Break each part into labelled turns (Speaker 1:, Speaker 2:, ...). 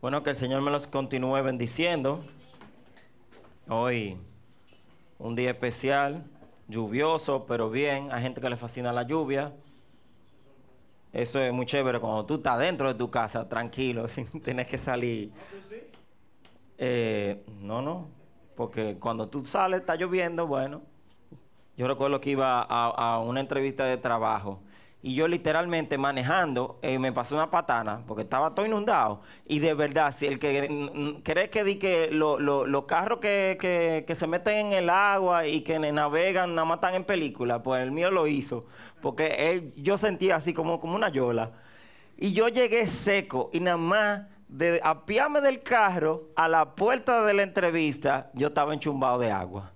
Speaker 1: Bueno, que el Señor me los continúe bendiciendo. Hoy, un día especial, lluvioso, pero bien. Hay gente que le fascina la lluvia. Eso es muy chévere cuando tú estás dentro de tu casa, tranquilo, sin tener que salir. Eh, no, no, porque cuando tú sales está lloviendo, bueno. Yo recuerdo que iba a, a una entrevista de trabajo y yo literalmente manejando eh, me pasó una patana porque estaba todo inundado. Y de verdad, si el que cree que di que los carros que, se meten en el agua y que navegan nada más están en película, pues el mío lo hizo. Porque él, yo sentía así como, como una yola. Y yo llegué seco y nada más de apiarme del carro a la puerta de la entrevista, yo estaba enchumbado de agua.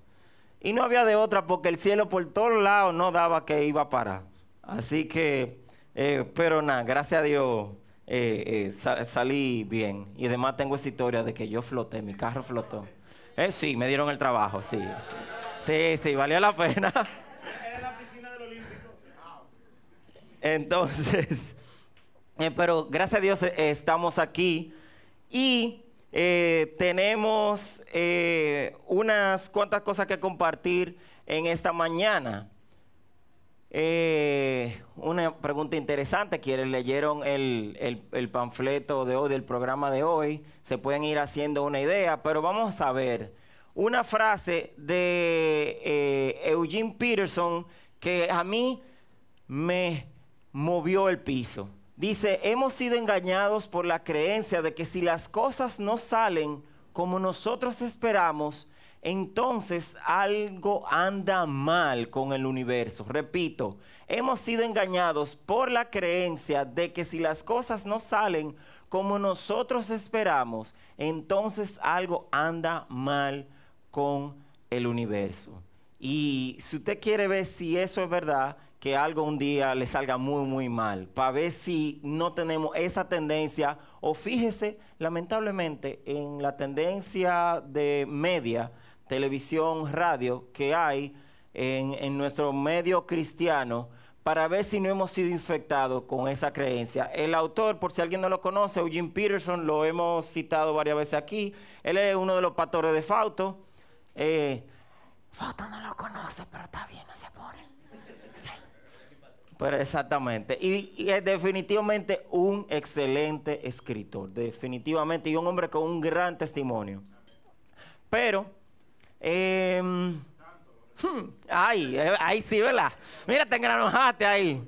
Speaker 1: Y no había de otra porque el cielo por todos lados no daba que iba a parar. Así que, eh, pero nada, gracias a Dios eh, eh, salí bien. Y además tengo esa historia de que yo floté, mi carro flotó. sí, me dieron el trabajo, sí. Sí, sí, valió la pena. Era la piscina del Olímpico. Entonces, pero gracias a Dios estamos aquí y tenemos unas cuantas cosas que compartir en esta mañana. Eh, una pregunta interesante, quienes leyeron el, panfleto de hoy, del programa de hoy, se pueden ir haciendo una idea, pero vamos a ver una frase de eh, Eugene Peterson que a mí me movió el piso. Dice, hemos sido engañados por la creencia de que si las cosas no salen como nosotros esperamos, entonces algo anda mal con el universo. Repito, hemos sido engañados por la creencia de que si las cosas no salen como nosotros esperamos, entonces algo anda mal con el universo. Y si usted quiere ver si eso es verdad, que algo un día le salga muy, muy mal, para ver si no tenemos esa tendencia, o fíjese, lamentablemente, en la tendencia de media, televisión, radio que hay en, nuestro medio cristiano para ver si no hemos sido infectados con esa creencia. El autor, por si alguien no lo conoce, Eugene Peterson, lo hemos citado varias veces aquí. Él es uno de los pastores de Fauto. Eh, no lo conoce, pero está bien, no se pone. Pero exactamente. Y, es definitivamente un excelente escritor, definitivamente, y un hombre con un gran testimonio. Pero eh, ay, eh, ahí sí, ¿verdad? Mira, te engranojaste ahí.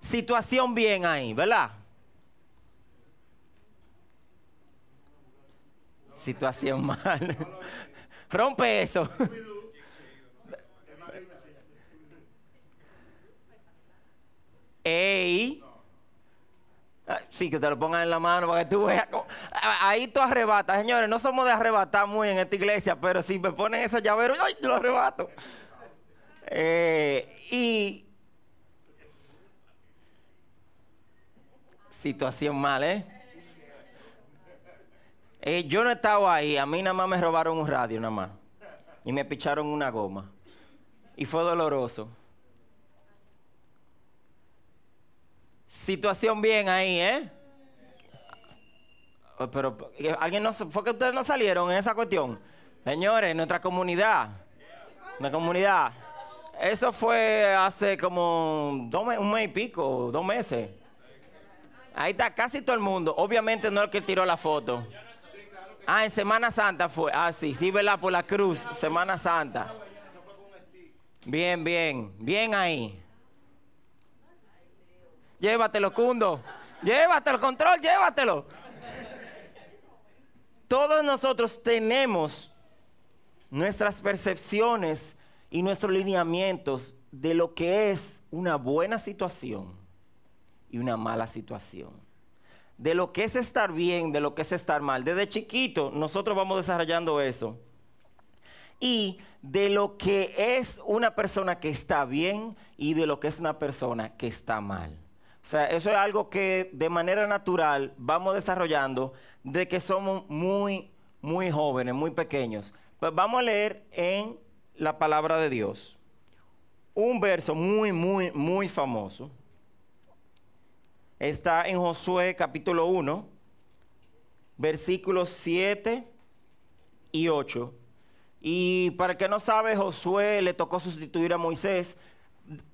Speaker 1: Situación bien ahí, ¿verdad? Situación mal. Rompe eso. Ey. Sí, que te lo pongan en la mano para que tú veas. Ahí tú arrebatas, señores. No somos de arrebatar muy en esta iglesia, pero si me ponen ese llavero, ¡ay! Yo lo arrebato. Eh, y. Situación mal, ¿eh? ¿eh? Yo no estaba ahí. A mí nada más me robaron un radio, nada más. Y me picharon una goma. Y fue doloroso. Situación bien ahí, ¿eh? Pero, ¿alguien no, fue que ustedes no salieron en esa cuestión? Señores, nuestra comunidad, nuestra comunidad, eso fue hace como un mes y pico, dos meses. Ahí está casi todo el mundo. Obviamente no el que tiró la foto. Ah, en Semana Santa fue. Ah, sí, sí, ¿verdad? Por la cruz, Semana Santa. Bien, bien, bien ahí. Llévatelo, Cundo. Llévatelo, control, llévatelo. Todos nosotros tenemos nuestras percepciones y nuestros lineamientos de lo que es una buena situación y una mala situación. De lo que es estar bien, de lo que es estar mal. Desde chiquito nosotros vamos desarrollando eso. Y de lo que es una persona que está bien y de lo que es una persona que está mal. O sea, eso es algo que de manera natural vamos desarrollando de que somos muy, muy jóvenes, muy pequeños. Pues vamos a leer en la palabra de Dios un verso muy, muy, muy famoso. está en Josué capítulo 1, versículos 7 y 8. Y para el que no sabe, Josué le tocó sustituir a Moisés.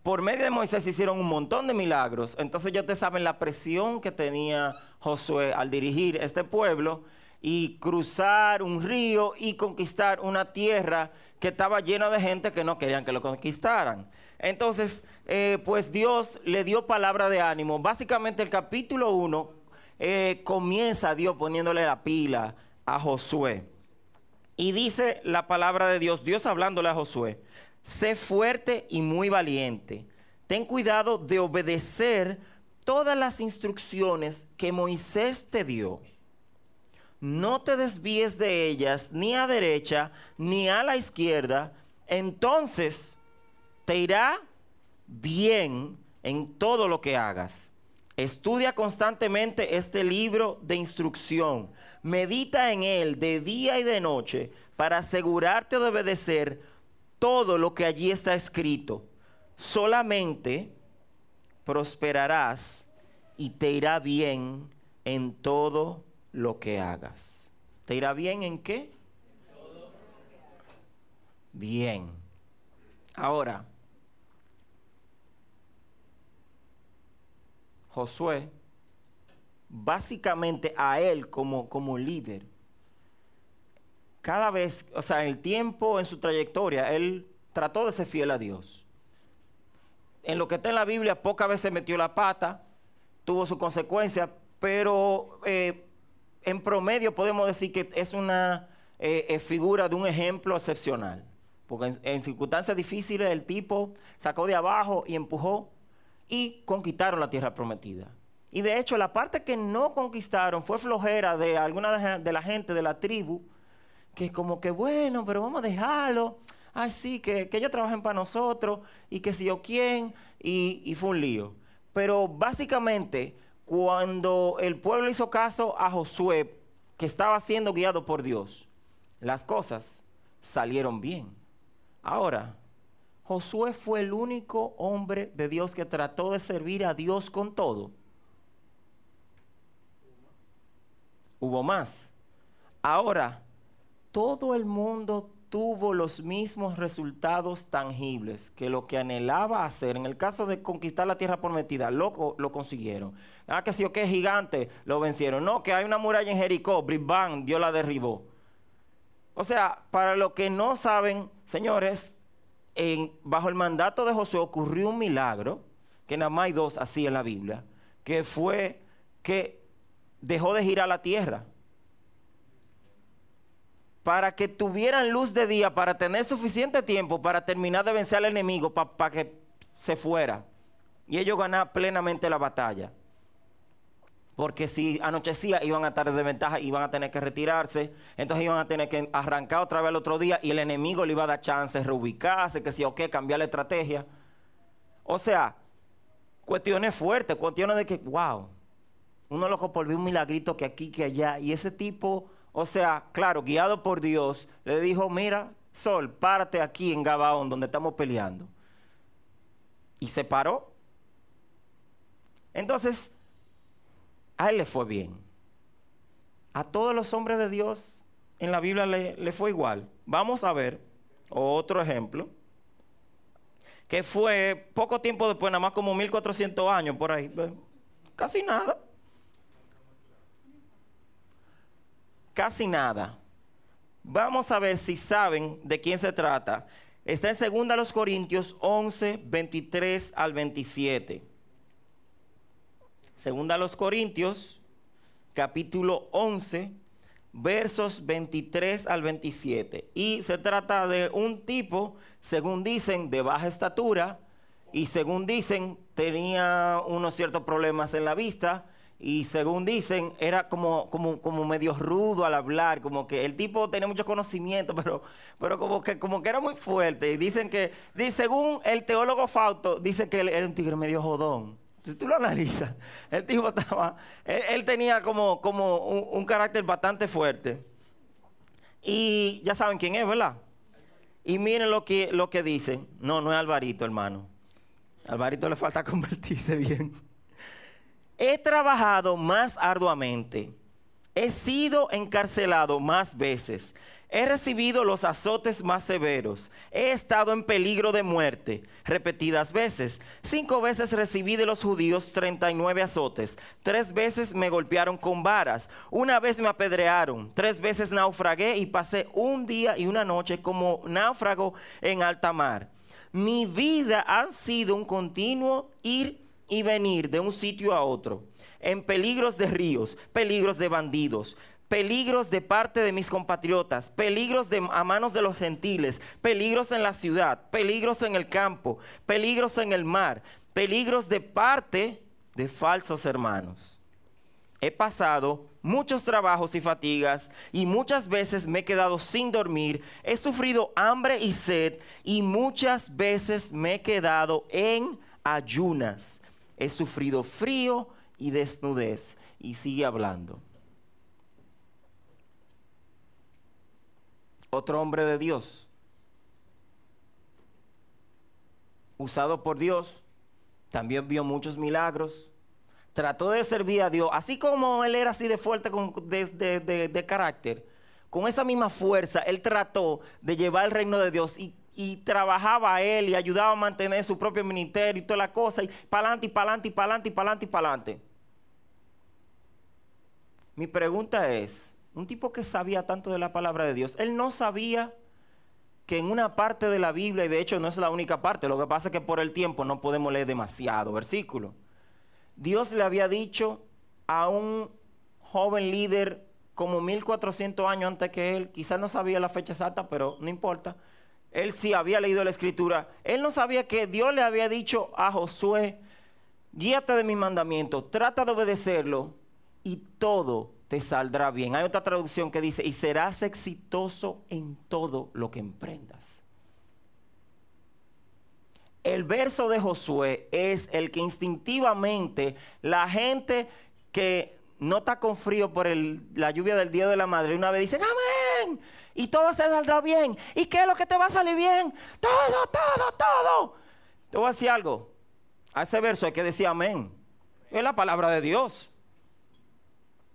Speaker 1: Por medio de Moisés hicieron un montón de milagros. Entonces ya ustedes saben la presión que tenía Josué al dirigir este pueblo y cruzar un río y conquistar una tierra que estaba llena de gente que no querían que lo conquistaran. Entonces, eh, pues Dios le dio palabra de ánimo. Básicamente el capítulo 1 eh, comienza Dios poniéndole la pila a Josué. Y dice la palabra de Dios, Dios hablándole a Josué, sé fuerte y muy valiente. Ten cuidado de obedecer todas las instrucciones que Moisés te dio. No te desvíes de ellas ni a derecha ni a la izquierda, entonces te irá bien en todo lo que hagas. Estudia constantemente este libro de instrucción. Medita en él de día y de noche para asegurarte de obedecer todo lo que allí está escrito. Solamente prosperarás y te irá bien en todo lo que hagas. ¿Te irá bien en qué? Bien. Ahora, Josué, básicamente a él como, como líder, cada vez, o sea, en el tiempo, en su trayectoria, él trató de ser fiel a Dios. En lo que está en la Biblia, pocas veces metió la pata, tuvo su consecuencia, pero eh, en promedio podemos decir que es una eh, eh, figura de un ejemplo excepcional. Porque en, circunstancias difíciles el tipo sacó de abajo y empujó y conquistaron la tierra prometida. Y de hecho la parte que no conquistaron fue flojera de alguna de la gente de la tribu, que como que bueno, pero vamos a dejarlo. Ay, sí, que, ellos trabajen para nosotros y que si yo quién, y, y fue un lío. Pero básicamente, cuando el pueblo hizo caso a Josué, que estaba siendo guiado por Dios, las cosas salieron bien. Ahora, Josué fue el único hombre de Dios que trató de servir a Dios con todo. Hubo más. Ahora, todo el mundo tuvo los mismos resultados tangibles que lo que anhelaba hacer. En el caso de conquistar la tierra prometida, lo, lo consiguieron. Ah, que si o que gigante, lo vencieron. No, que hay una muralla en Jericó, Brisbane, Dios la derribó. O sea, para los que no saben, señores, bajo el mandato de José ocurrió un milagro, que nada más hay dos así en la Biblia, que fue que dejó de girar la tierra para que tuvieran luz de día, para tener suficiente tiempo para terminar de vencer al enemigo, para que se fuera. Y ellos ganar plenamente la batalla. Porque si anochecía iban a estar de ventaja, iban a tener que retirarse, entonces iban a tener que arrancar otra vez el otro día y el enemigo le iba a dar chance de reubicarse, que si o qué, cambiar la estrategia. O sea, cuestiones fuertes, cuestiones de que, wow, uno loco por ver un milagrito que aquí, que allá, y ese tipo o sea, claro, guiado por Dios, le dijo, mira, Sol, párate aquí en Gabaón, donde estamos peleando. Y se paró. Entonces, a él le fue bien. A todos los hombres de Dios en la Biblia le, le fue igual. Vamos a ver otro ejemplo, que fue poco tiempo después, nada más como 1400 años por ahí. Casi nada. Casi nada. Vamos a ver si saben de quién se trata. Está en 2 Corintios 11, 23 al 27. Segunda los Corintios, capítulo 11, versos 23 al 27. Y se trata de un tipo, según dicen, de baja estatura, y según dicen, tenía unos ciertos problemas en la vista, y según dicen, era como, como, como medio rudo al hablar, como que el tipo tenía mucho conocimiento, pero, pero como, que, como que era muy fuerte. Y dicen que, según el teólogo Fausto, dice que él era un tigre medio jodón. Si tú lo analizas, el tipo estaba, él, tenía como, como un, carácter bastante fuerte. Y ya saben quién es, ¿verdad? Y miren lo que, lo que dicen. No, no es Alvarito, hermano. Alvarito le falta convertirse bien. He trabajado más arduamente. He sido encarcelado más veces. He recibido los azotes más severos. He estado en peligro de muerte repetidas veces. Cinco veces recibí de los judíos 39 azotes. Tres veces me golpearon con varas. Una vez me apedrearon. Tres veces naufragué y pasé un día y una noche como náufrago en alta mar. Mi vida ha sido un continuo ir y venir de un sitio a otro. En peligros de ríos, peligros de bandidos peligros de parte de mis compatriotas, peligros de, a manos de los gentiles, peligros en la ciudad, peligros en el campo, peligros en el mar, peligros de parte de falsos hermanos. He pasado muchos trabajos y fatigas y muchas veces me he quedado sin dormir, he sufrido hambre y sed y muchas veces me he quedado en ayunas, he sufrido frío y desnudez. Y sigue hablando. otro hombre de Dios, usado por Dios, también vio muchos milagros, trató de servir a Dios, así como él era así de fuerte de, carácter, con esa misma fuerza, él trató de llevar el reino de Dios y, y trabajaba a él y ayudaba a mantener su propio ministerio y toda la cosa, y para adelante, y para adelante, y para adelante, y para adelante, y para adelante. Mi pregunta es, un tipo que sabía tanto de la palabra de Dios, él no sabía que en una parte de la Biblia, y de hecho no es la única parte, lo que pasa es que por el tiempo no podemos leer demasiado versículo. Dios le había dicho a un joven líder como 1400 años antes que él, quizás no sabía la fecha exacta, pero no importa. Él sí había leído la escritura. Él no sabía que Dios le había dicho a Josué, guíate de mi mandamiento, trata de obedecerlo y todo te saldrá bien. Hay otra traducción que dice, y serás exitoso en todo lo que emprendas. El verso de Josué es el que instintivamente la gente que no está con frío por la lluvia del Día de la Madre, una vez dicen, amén, y todo se saldrá bien. ¿Y qué es lo que te va a salir bien? Todo, todo, todo. Te voy a decir algo. A ese verso hay que decir amén. Es la palabra de Dios.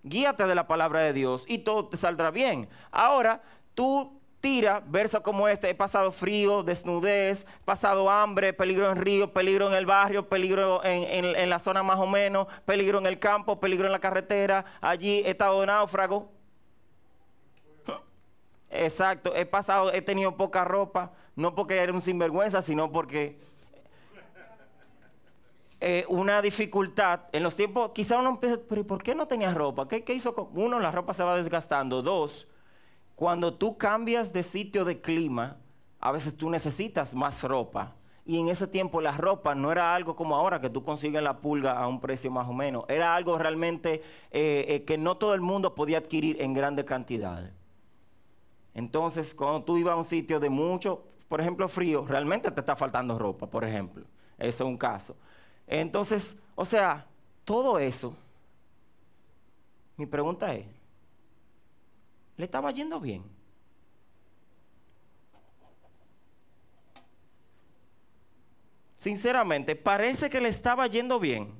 Speaker 1: Guíate de la palabra de Dios y todo te saldrá bien. Ahora, tú tira versos como este, he pasado frío, desnudez, pasado hambre, peligro en río, peligro en el barrio, peligro en, la zona más o menos, peligro en el campo, peligro en la carretera, allí he estado náufrago. Exacto, he pasado, he tenido poca ropa, no porque era un sinvergüenza, sino porque eh, una dificultad en los tiempos, quizá uno empieza, pero ¿por qué no tenías ropa? ¿Qué, ¿Qué, hizo? Uno, la ropa se va desgastando. Dos, cuando tú cambias de sitio de clima, a veces tú necesitas más ropa. Y en ese tiempo la ropa no era algo como ahora que tú consigues la pulga a un precio más o menos. Era algo realmente eh, eh, que no todo el mundo podía adquirir en grandes cantidades. Entonces, cuando tú ibas a un sitio de mucho, por ejemplo, frío, realmente te está faltando ropa, por ejemplo. Eso es un caso. Entonces, o sea, todo eso, mi pregunta es, ¿le estaba yendo bien? Sinceramente, parece que le estaba yendo bien.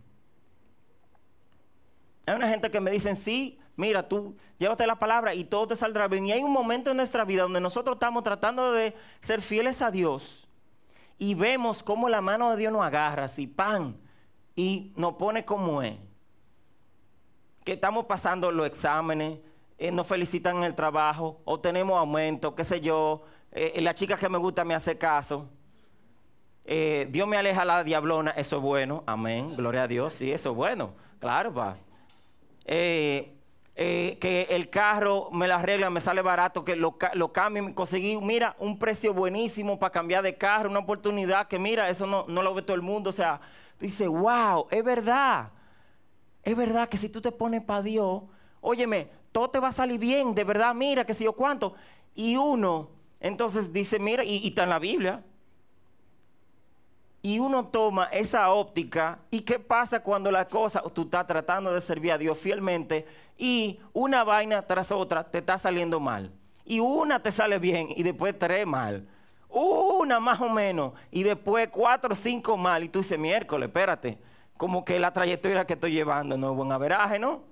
Speaker 1: Hay una gente que me dicen, sí, mira, tú llévate la palabra y todo te saldrá bien. Y hay un momento en nuestra vida donde nosotros estamos tratando de ser fieles a Dios y vemos cómo la mano de Dios nos agarra, así, pan, y nos pone como es. Que estamos pasando los exámenes, eh, nos felicitan en el trabajo, o tenemos aumento, qué sé yo, eh, la chica que me gusta me hace caso. Eh, Dios me aleja la diablona, eso es bueno, amén, gloria a Dios, sí, eso es bueno, claro, va. Eh, que el carro me la arregla, me sale barato, que lo, lo cambie, conseguí, mira, un precio buenísimo para cambiar de carro, una oportunidad que mira, eso no, no lo ve todo el mundo. O sea, tú dices, wow, es verdad. Es verdad que si tú te pones para Dios, óyeme, todo te va a salir bien, de verdad, mira, que si yo cuánto. Y uno, entonces dice, mira, y, y está en la Biblia, y uno toma esa óptica y qué pasa cuando la cosa, tú estás tratando de servir a Dios fielmente y una vaina tras otra te está saliendo mal. Y una te sale bien y después tres mal. Una más o menos y después cuatro o cinco mal. Y tú dices, miércoles, espérate, como que la trayectoria que estoy llevando no es buen averaje, ¿no?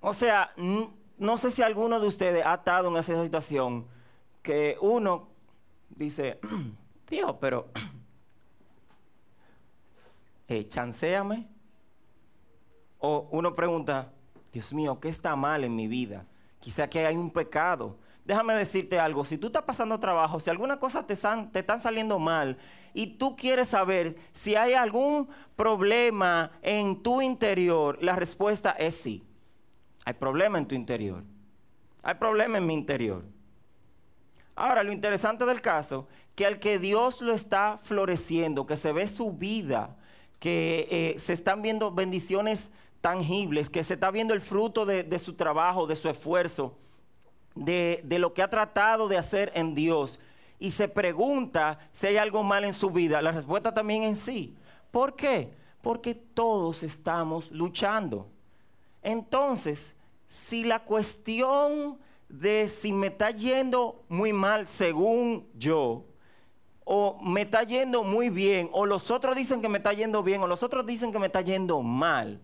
Speaker 1: O sea, no sé si alguno de ustedes ha estado en esa situación que uno dice, tío, pero eh. O uno pregunta, Dios mío, ¿qué está mal en mi vida? Quizá que hay un pecado. Déjame decirte algo, si tú estás pasando trabajo, si alguna cosa te, te están saliendo mal y tú quieres saber si hay algún problema en tu interior, la respuesta es sí. Hay problema en tu interior. Hay problema en mi interior. Ahora, lo interesante del caso, que al que Dios lo está floreciendo, que se ve su vida, que eh, se están viendo bendiciones tangibles, que se está viendo el fruto de, su trabajo, de su esfuerzo, de, de lo que ha tratado de hacer en Dios, y se pregunta si hay algo mal en su vida, la respuesta también en sí. ¿Por qué? Porque todos estamos luchando. Entonces, si la cuestión de si me está yendo muy mal según yo, o me está yendo muy bien, o los otros dicen que me está yendo bien, o los otros dicen que me está yendo mal,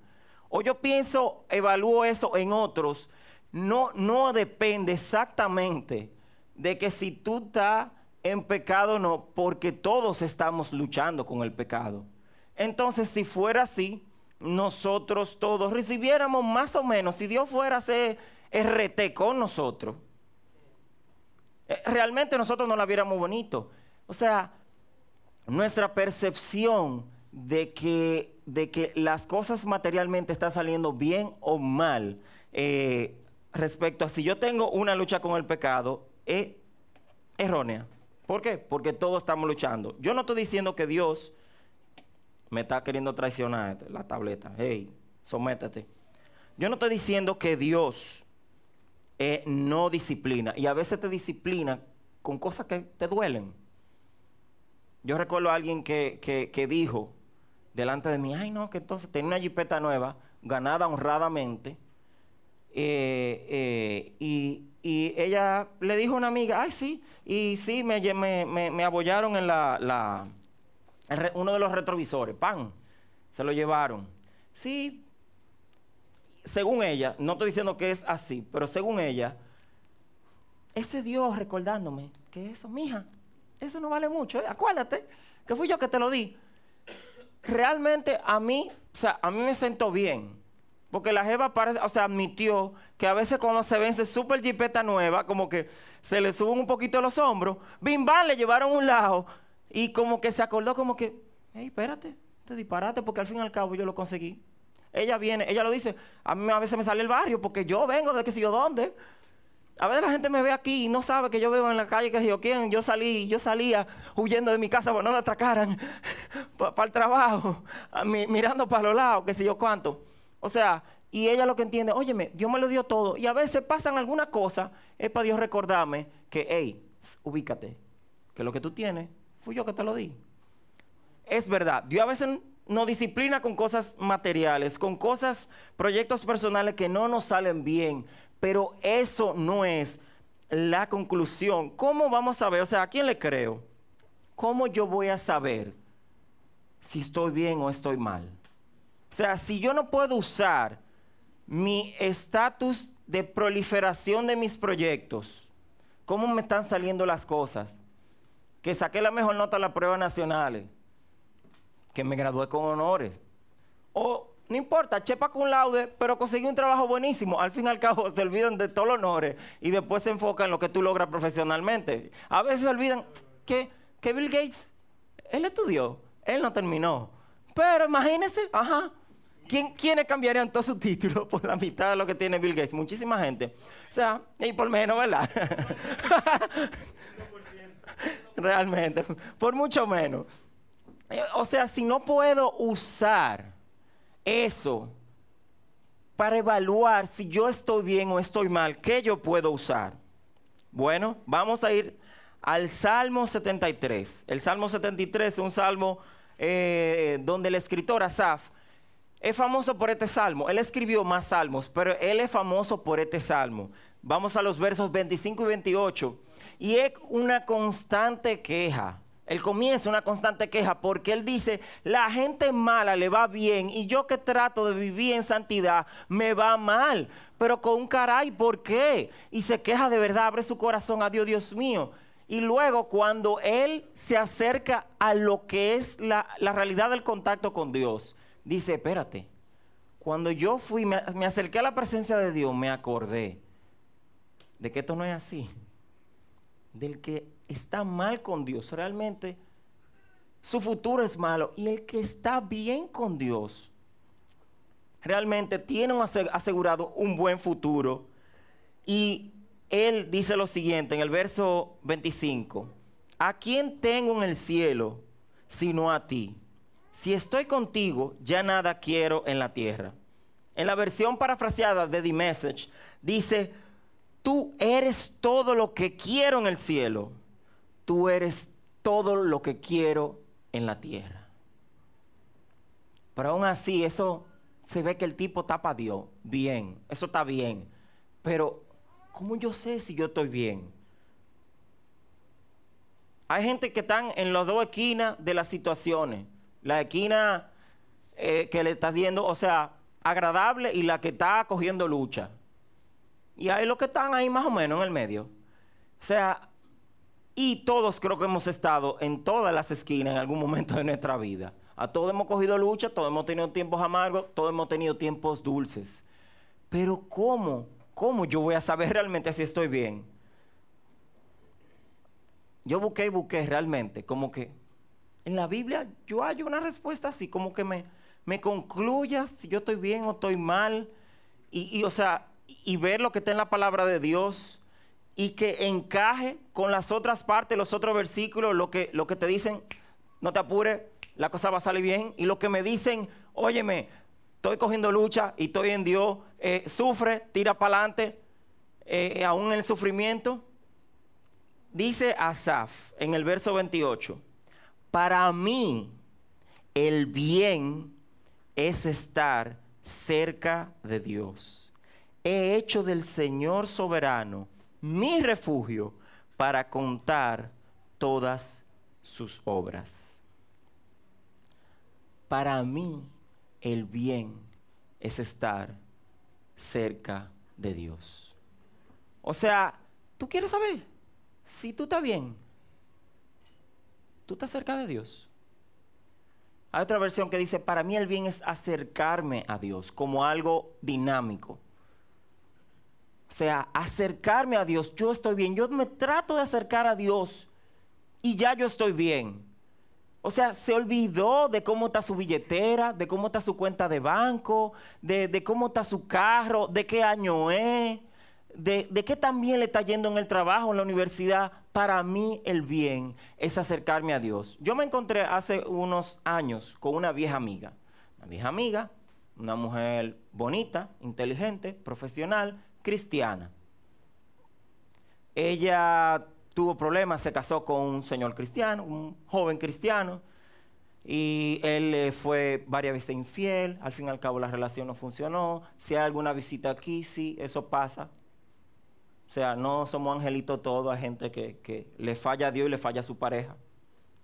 Speaker 1: o yo pienso, evalúo eso en otros, no, no depende exactamente de que si tú estás en pecado o no, porque todos estamos luchando con el pecado. Entonces, si fuera así, nosotros todos recibiéramos más o menos, si Dios fuera a hacer RT con nosotros, eh, realmente nosotros no la viéramos bonito. O sea, nuestra percepción de que, de que las cosas materialmente están saliendo bien o mal eh, respecto a si yo tengo una lucha con el pecado es errónea. ¿Por qué? Porque todos estamos luchando. Yo no estoy diciendo que Dios me está queriendo traicionar la tableta. Hey, sométete. Yo no estoy diciendo que Dios eh, no disciplina. Y a veces te disciplina con cosas que te duelen. Yo recuerdo a alguien que, dijo delante de mí, ay no, que entonces tenía una jipeta nueva, ganada honradamente. Eh, eh, y, ella le dijo a una amiga, ay sí, y sí, me, me, me apoyaron en la uno de los retrovisores, pan, se lo llevaron. Sí, según ella, no estoy diciendo que es así, pero según ella, ese Dios recordándome que eso, mija, eso no vale mucho, ¿eh? acuérdate que fui yo que te lo di. Realmente a mí, o sea, a mí me sentó bien. Porque la Jeva parece, o sea, admitió que a veces cuando se vence súper jipeta nueva, como que se le suben un poquito los hombros, bim bam, le llevaron un lado y como que se acordó como que, hey, espérate, te disparate porque al fin y al cabo yo lo conseguí. Ella viene, ella lo dice, a mí a veces me sale el barrio porque yo vengo de que si yo dónde. A veces la gente me ve aquí y no sabe que yo vivo en la calle, que yo quién, yo salí, yo salía huyendo de mi casa para no me atracaran para el trabajo, mirando para los lados, que si yo cuánto. O sea, y ella lo que entiende, óyeme, Dios me lo dio todo. Y a veces pasan alguna cosa, es para Dios recordarme que, hey, ubícate, que lo que tú tienes Fui yo que te lo di. Es verdad, Dios a veces nos disciplina con cosas materiales, con cosas, proyectos personales que no nos salen bien, pero eso no es la conclusión. ¿Cómo vamos a ver? O sea, ¿a quién le creo? ¿Cómo yo voy a saber si estoy bien o estoy mal? O sea, si yo no puedo usar mi estatus de proliferación de mis proyectos, ¿cómo me están saliendo las cosas? que saqué la mejor nota en las pruebas nacionales, que me gradué con honores. O no importa, chepa con laude, pero conseguí un trabajo buenísimo. Al fin y al cabo se olvidan de todos los honores y después se enfocan en lo que tú logras profesionalmente. A veces se olvidan que, que Bill Gates, él estudió, él no terminó. Pero imagínense, ajá, ¿quién, ¿quiénes cambiarían todo su título por la mitad de lo que tiene Bill Gates? Muchísima gente. O sea, y por menos, ¿verdad? realmente, por mucho menos. Eh, o sea, si no puedo usar eso para evaluar si yo estoy bien o estoy mal, ¿qué yo puedo usar? Bueno, vamos a ir al Salmo 73. El Salmo 73 es un salmo eh, donde el escritor Asaf es famoso por este salmo. Él escribió más salmos, pero él es famoso por este salmo. Vamos a los versos 25 y 28 y es una constante queja. Él comienza una constante queja porque él dice, la gente mala le va bien y yo que trato de vivir en santidad me va mal. Pero con un caray, ¿por qué? Y se queja de verdad, abre su corazón a Dios, Dios mío. Y luego cuando él se acerca a lo que es la, realidad del contacto con Dios, dice, espérate, cuando yo fui, me, me acerqué a la presencia de Dios, me acordé de que esto no es así. Del que está mal con Dios, realmente su futuro es malo. Y el que está bien con Dios, realmente tiene asegurado un buen futuro. Y él dice lo siguiente en el verso 25, ¿a quién tengo en el cielo sino a ti? Si estoy contigo, ya nada quiero en la tierra. En la versión parafraseada de The Message, dice, tú eres todo lo que quiero en el cielo tú eres todo lo que quiero en la tierra. Pero aún así, eso se ve que el tipo tapa a Dios. Bien, eso está bien. Pero, ¿cómo yo sé si yo estoy bien? Hay gente que están en las dos esquinas de las situaciones. La esquina eh, que le está haciendo, o sea, agradable y la que está cogiendo lucha. Y hay los que están ahí más o menos en el medio. O sea, y todos creo que hemos estado en todas las esquinas en algún momento de nuestra vida. A todos hemos cogido lucha, todos hemos tenido tiempos amargos, todos hemos tenido tiempos dulces. Pero ¿cómo? ¿Cómo yo voy a saber realmente si estoy bien? Yo busqué y busqué realmente, como que en la Biblia yo hallo una respuesta así, como que me, me concluya si yo estoy bien o estoy mal. Y, y o sea, y ver lo que está en la palabra de Dios y que encaje con las otras partes, los otros versículos, lo que, lo que te dicen, no te apures, la cosa va a salir bien, y lo que me dicen, óyeme, estoy cogiendo lucha y estoy en Dios, eh, sufre, tira para adelante, eh, aún en el sufrimiento. Dice Asaf en el verso 28, para mí el bien es estar cerca de Dios. He hecho del Señor soberano mi refugio para contar todas sus obras. Para mí el bien es estar cerca de Dios. O sea, tú quieres saber si tú estás bien. Tú estás cerca de Dios. Hay otra versión que dice, para mí el bien es acercarme a Dios como algo dinámico. O sea, acercarme a Dios. Yo estoy bien. Yo me trato de acercar a Dios y ya yo estoy bien. O sea, se olvidó de cómo está su billetera, de cómo está su cuenta de banco, de, cómo está su carro, de qué año es, de, de qué también le está yendo en el trabajo, en la universidad. Para mí el bien es acercarme a Dios. Yo me encontré hace unos años con una vieja amiga. Una vieja amiga, una mujer bonita, inteligente, profesional, cristiana. Ella tuvo problemas, se casó con un señor cristiano, un joven cristiano, y él fue varias veces infiel, al fin y al cabo la relación no funcionó, si hay alguna visita aquí, sí, eso pasa. O sea, no somos angelitos todos, hay gente que, le falla a Dios y le falla a su pareja.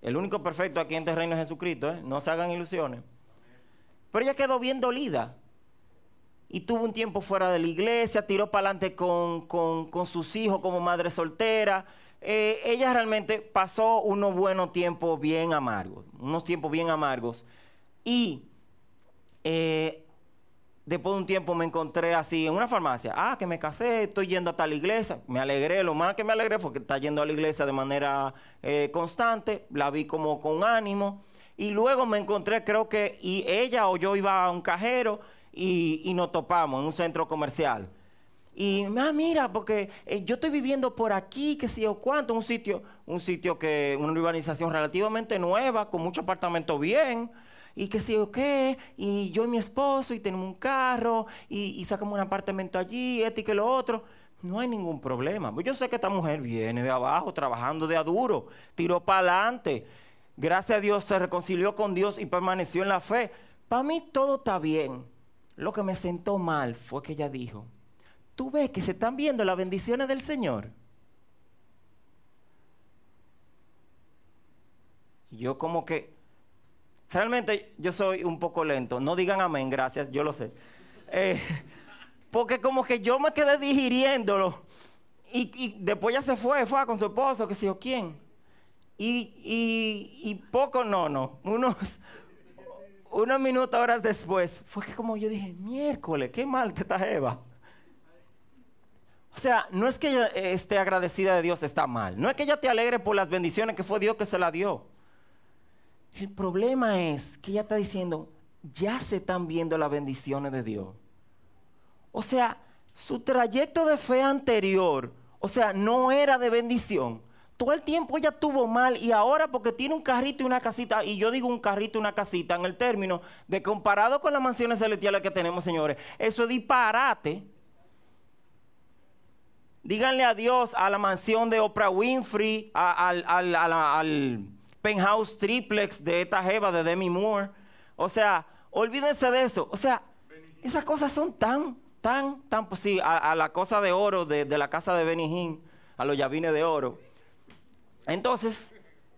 Speaker 1: El único perfecto aquí en este reino es Jesucristo, ¿eh? no se hagan ilusiones. Pero ella quedó bien dolida y tuvo un tiempo fuera de la iglesia, tiró para adelante con, sus hijos como madre soltera. Eh, ella realmente pasó unos buenos tiempos bien amargos, unos tiempos bien amargos. Y eh, después de un tiempo me encontré así en una farmacia. Ah, que me casé, estoy yendo a tal iglesia. Me alegré, lo más que me alegré fue que está yendo a la iglesia de manera eh, constante. La vi como con ánimo. Y luego me encontré, creo que, y ella o yo iba a un cajero y, nos topamos en un centro comercial. Y, ah, mira, porque eh, yo estoy viviendo por aquí, que sé o cuánto, un sitio, un sitio que, una urbanización relativamente nueva, con muchos apartamentos bien, y que sé o qué, y yo y mi esposo, y tenemos un carro, y, sacamos un apartamento allí, este y que lo otro. No hay ningún problema. Pues yo sé que esta mujer viene de abajo, trabajando de a duro, tiró para adelante. Gracias a Dios se reconcilió con Dios y permaneció en la fe. Para mí todo está bien. Lo que me sentó mal fue que ella dijo, tú ves que se están viendo las bendiciones del Señor. Y yo como que, realmente yo soy un poco lento. No digan amén, gracias, yo lo sé. Eh, porque como que yo me quedé digiriéndolo. Y, después ya se fue, fue con su esposo, que sé yo quién. Y, y, poco, no, no, unos, unos minutos, horas después, fue que como yo dije, miércoles, qué mal que está Eva. O sea, no es que ella esté agradecida de Dios, está mal. No es que ella te alegre por las bendiciones que fue Dios que se la dio. El problema es que ella está diciendo, ya se están viendo las bendiciones de Dios. O sea, su trayecto de fe anterior, o sea, no era de bendición. Todo el tiempo ella tuvo mal y ahora porque tiene un carrito y una casita, y yo digo un carrito y una casita en el término de comparado con las mansiones celestiales que tenemos, señores, eso es disparate. Díganle adiós a la mansión de Oprah Winfrey, al, al penthouse triplex de esta jeva de Demi Moore. O sea, olvídense de eso. O sea, esas cosas son tan tan, tan, pues sí, a, la cosa de oro de, la casa de Benijín, a los llavines de oro. Entonces,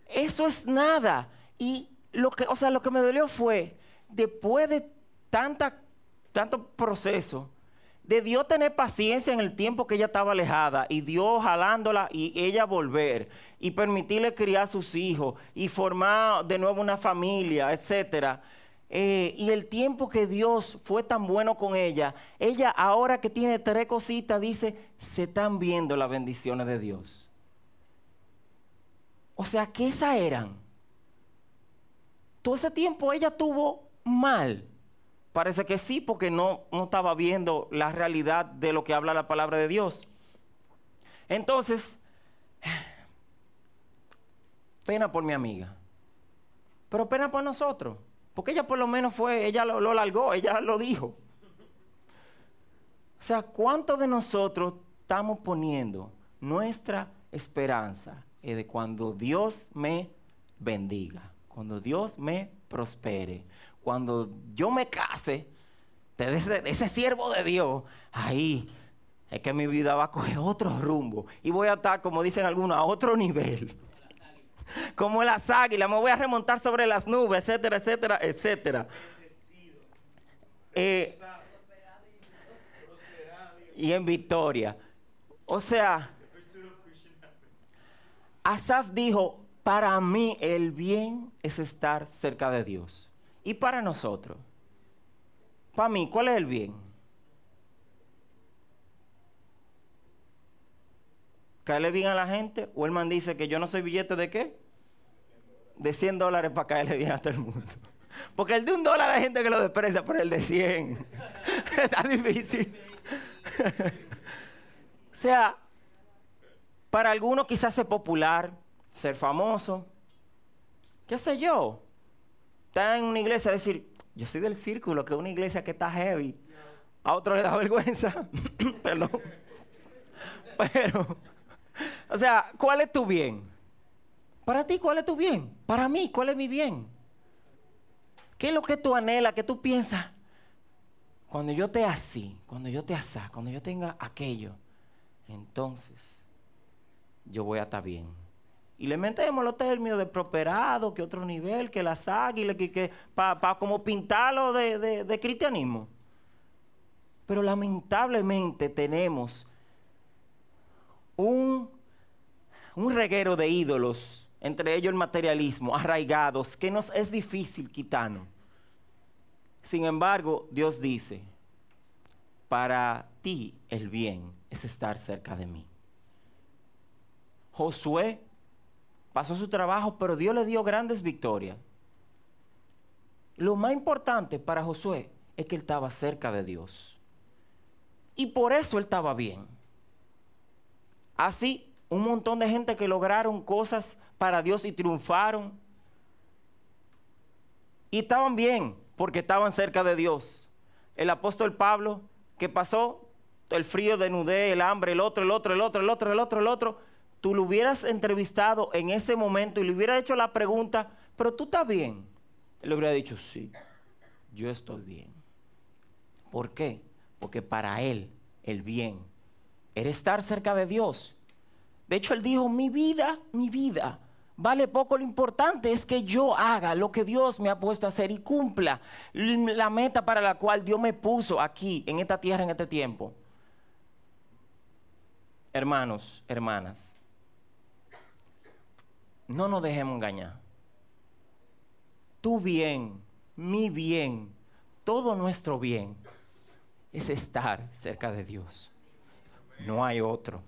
Speaker 1: eso es nada. Y lo que, o sea, lo que me dolió fue, después de tanta, tanto proceso, de Dios tener paciencia en el tiempo que ella estaba alejada y Dios jalándola y ella volver y permitirle criar a sus hijos y formar de nuevo una familia, etcétera. Eh, y el tiempo que Dios fue tan bueno con ella, ella ahora que tiene tres cositas dice, se están viendo las bendiciones de Dios. O sea, que esas eran. Todo ese tiempo ella tuvo mal. Parece que sí, porque no, no estaba viendo la realidad de lo que habla la palabra de Dios. Entonces, pena por mi amiga, pero pena por nosotros. Porque ella por lo menos fue, ella lo, largó, ella lo dijo. O sea, ¿cuántos de nosotros estamos poniendo nuestra esperanza en de cuando Dios me bendiga, cuando Dios me prospere, cuando yo me case de ese, de ese siervo de Dios, ahí es que mi vida va a coger otro rumbo y voy a estar, como dicen algunos, a otro nivel como las águilas, me voy a remontar sobre las nubes, etcétera, etcétera, etcétera. Eh, y en victoria. O sea, Asaf dijo, para mí el bien es estar cerca de Dios. Y para nosotros, para mí, ¿cuál es el bien? caerle bien a la gente, o el man dice que yo no soy billete de qué? De 100 dólares para caerle bien a todo el mundo. Porque el de un dólar hay gente que lo desprecia, pero el de 100 está difícil. o sea, para algunos quizás ser popular, ser famoso, qué sé yo. Está en una iglesia decir, yo soy del círculo, que una iglesia que está heavy. A otro le da vergüenza, perdón. Pero o sea, ¿cuál es tu bien? Para ti, ¿cuál es tu bien? Para mí, ¿cuál es mi bien? ¿Qué es lo que tú anhelas, que tú piensas? Cuando yo te así, cuando yo te asá, cuando yo tenga aquello, entonces yo voy a estar bien. Y le metemos los términos de prosperado, que otro nivel, que las águilas, que, que para como pintarlo de, de cristianismo. Pero lamentablemente tenemos un, un reguero de ídolos, entre ellos el materialismo, arraigados, que nos es difícil quitarnos. Sin embargo, Dios dice, para ti el bien es estar cerca de mí. Josué pasó su trabajo, pero Dios le dio grandes victorias. Lo más importante para Josué es que él estaba cerca de Dios. Y por eso él estaba bien. Así, un montón de gente que lograron cosas para Dios y triunfaron. Y estaban bien porque estaban cerca de Dios. El apóstol Pablo, que pasó el frío de el hambre, el otro, el otro, el otro, el otro, el otro, el otro. Tú lo hubieras entrevistado en ese momento y le hubieras hecho la pregunta, pero tú estás bien. Él le hubiera dicho, sí, yo estoy bien. ¿Por qué? Porque para él el bien era estar cerca de Dios. De hecho, él dijo, mi vida, mi vida Vale poco, lo importante es que yo haga lo que Dios me ha puesto a hacer y cumpla la meta para la cual Dios me puso aquí, en esta tierra, en este tiempo. Hermanos, hermanas, no nos dejemos engañar. Tu bien, mi bien, todo nuestro bien es estar cerca de Dios. No hay otro.